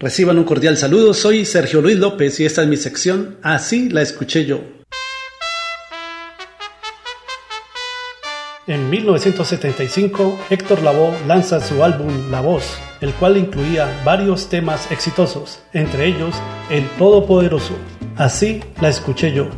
Reciban un cordial saludo, soy Sergio Luis López y esta es mi sección Así la escuché yo. En 1975, Héctor Lavoe lanza su álbum La Voz, el cual incluía varios temas exitosos, entre ellos El Todopoderoso. Así la escuché yo.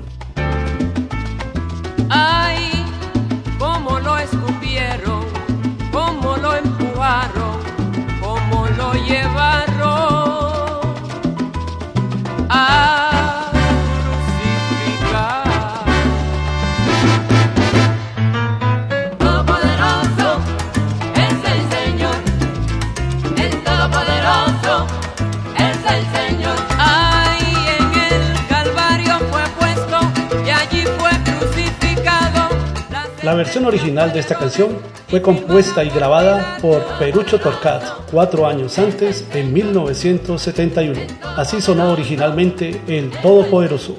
La versión original de esta canción fue compuesta y grabada por Perucho Torcat cuatro años antes, en 1971. Así sonó originalmente el Todopoderoso.